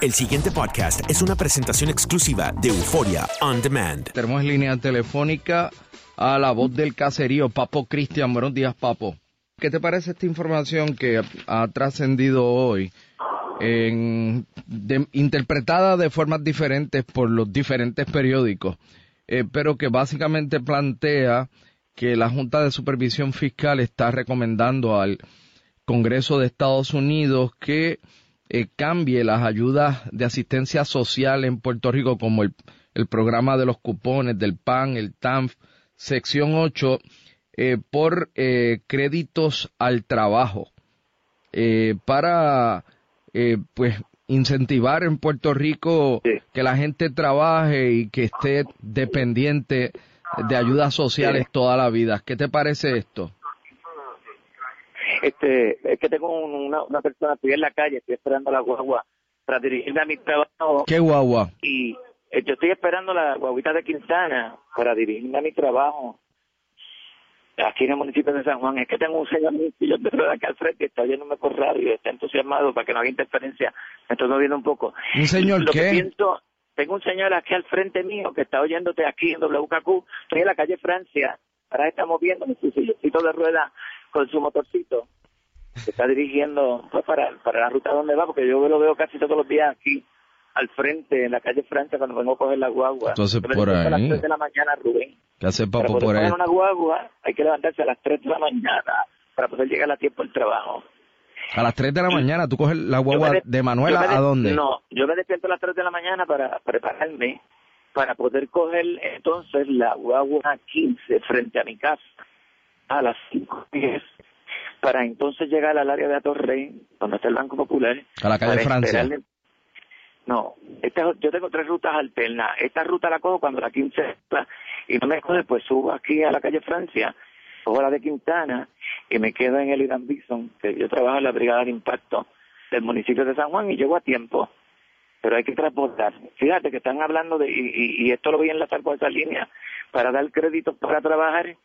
El siguiente podcast es una presentación exclusiva de Euforia On Demand. Tenemos en línea telefónica a la voz del caserío, Papo Cristian. Buenos días, Papo. ¿Qué te parece esta información que ha trascendido hoy, interpretada de formas diferentes por los diferentes periódicos, eh, pero que básicamente plantea que la Junta de Supervisión Fiscal está recomendando al Congreso de Estados Unidos que eh, cambie las ayudas de asistencia social en Puerto Rico como el, el programa de los cupones del PAN, el TANF, sección 8, eh, por eh, créditos al trabajo eh, para eh, pues incentivar en Puerto Rico que la gente trabaje y que esté dependiente de ayudas sociales toda la vida. ¿Qué te parece esto? Este, es que tengo un- una, una persona, estoy en la calle, estoy esperando la guagua para dirigirme a mi trabajo ¿Qué guagua? y eh, yo estoy esperando la guaguita de Quintana para dirigirme a mi trabajo aquí en el municipio de San Juan. Es que tengo un señor yo de acá al frente, está oyéndome por radio y está entusiasmado para que no haga interferencia. Me estoy moviendo un poco. ¿Un señor Lo que qué? pienso, tengo un señor aquí al frente mío que está oyéndote aquí en WKQ. Estoy en la calle Francia. Ahora moviendo su silloncito de rueda con su motorcito. Se está dirigiendo pues, para, para la ruta donde va, porque yo lo veo casi todos los días aquí al frente, en la calle Francia, cuando vengo a coger la guagua. Entonces, por despierto A ahí. las 3 de la mañana, Rubén. ¿Qué hace Para Papo poder por ahí? coger una guagua hay que levantarse a las 3 de la mañana para poder llegar a tiempo al trabajo. A las 3 de la mañana, ¿tú coges la guagua de- de Manuela de- a dónde? No, yo me despierto a las 3 de la mañana para prepararme para poder coger entonces la guagua 15 frente a mi casa a las 5.10 para entonces llegar al área de Atorrey, donde está el Banco Popular. A la calle Francia. esperarle- No, esta, yo tengo tres rutas alternas. Esta ruta la cojo cuando la 15 está y no me coge, pues subo aquí a la calle Francia, cojo la de Quintana y me quedo en el Irán Bison, que yo trabajo en la Brigada de Impacto del municipio de San Juan y llego a tiempo. Pero hay que transportar. Fíjate que están hablando de, y, y- y esto lo voy a enlazar con esa línea, para dar créditos para trabajar.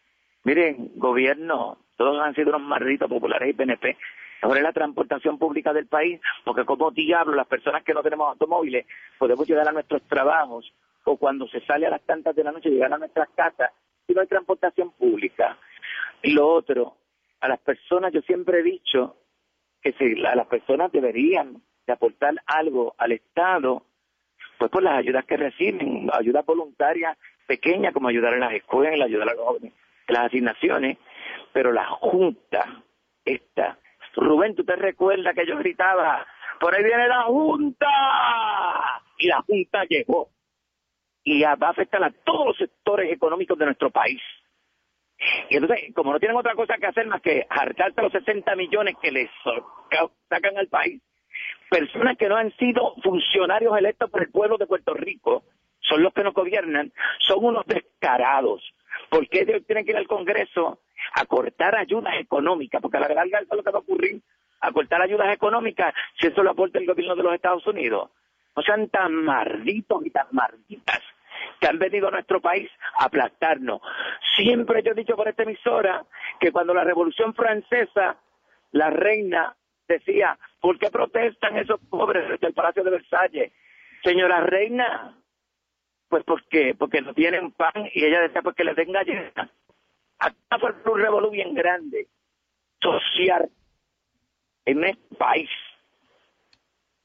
Miren, gobierno, todos han sido unos malditos populares y PNP. Ahora es la transportación pública del país, porque como diablo, las personas que no tenemos automóviles podemos llegar a nuestros trabajos o cuando se sale a las tantas de la noche llegar a nuestras casas si no hay transportación pública. Y lo otro, a las personas yo siempre he dicho que si la- las personas deberían de aportar algo al Estado, pues por las ayudas que reciben, ayudas voluntarias pequeñas como ayudar en las escuelas, ayudar a los jóvenes, en las asignaciones, pero la Junta, esta, Rubén, ¿tú te recuerdas que yo gritaba, por ahí viene la Junta? Y la Junta llegó. Y va a afectar a todos los sectores económicos de nuestro país. Y entonces, como no tienen otra cosa que hacer más que hartarse los 60 millones que les sacan al país, personas que no han sido funcionarios electos por el pueblo de Puerto Rico, son los que nos gobiernan, son unos descarados. ¿Por qué ellos tienen que ir al Congreso a cortar ayudas económicas? Porque a la larga eso es lo que va a ocurrir, a cortar ayudas económicas, si eso lo aporta el gobierno de los Estados Unidos. No sean tan malditos y tan malditas que han venido a nuestro país a aplastarnos. Siempre yo he dicho por esta emisora que cuando la Revolución Francesa, la reina decía, ¿por qué protestan esos pobres del Palacio de Versalles? Señora reina, pues porque porque no tienen pan y ella decía pues que les den galletas. Acá fue un revolú bien grande, social, en este país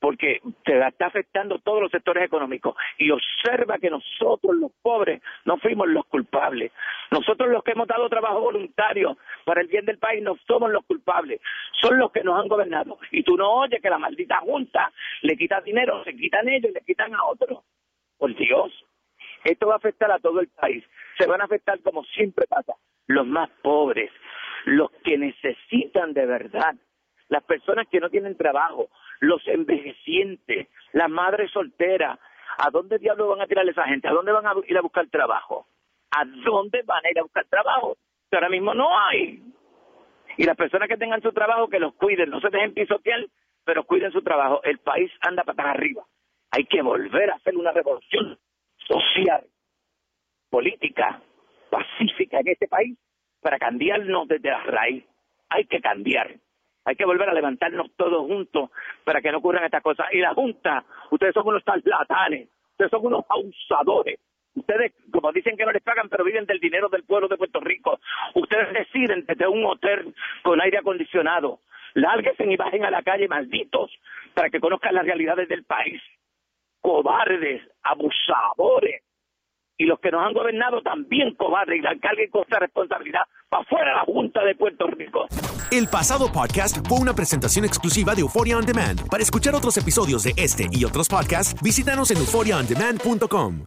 porque se está afectando todos los sectores económicos. Y observa que nosotros, los pobres, no fuimos los culpables. Nosotros los que hemos dado trabajo voluntario para el bien del país no somos los culpables. Son los que nos han gobernado. Y tú no oyes que la maldita junta le quita dinero, se quitan ellos y le quitan a otros. Por Dios. Esto va a afectar a todo el país. Se van a afectar como siempre pasa. Los más pobres, los que necesitan de verdad las personas que no tienen trabajo, los envejecientes, las madres solteras. ¿A dónde diablos van a tirar esa gente? ¿A dónde van a ir a buscar trabajo? ¿A dónde van a ir a buscar trabajo? Que ahora mismo no hay. Y las personas que tengan su trabajo, que los cuiden, no se dejen pisotear, pero cuiden su trabajo. El país anda para arriba. Hay que volver a hacer una revolución política, pacífica en este país para cambiarnos desde la raíz. Hay que cambiar. Hay que volver a levantarnos todos juntos para que no ocurran estas cosas. Y la Junta, ustedes son unos charlatanes, ustedes son unos abusadores. Ustedes, como dicen que no les pagan, pero viven del dinero del pueblo de Puerto Rico. Ustedes deciden desde un hotel con aire acondicionado. Lárguense y bajen a la calle, malditos, para que conozcan las realidades del país. Cobardes, abusadores. Y los que nos han gobernado también cobardes y la carguen con responsabilidad para fuera la Junta de Puerto Rico. El pasado podcast fue una presentación exclusiva de Euphoria On Demand. Para escuchar otros episodios de este y otros podcasts, visítanos en euphoriaondemand.com.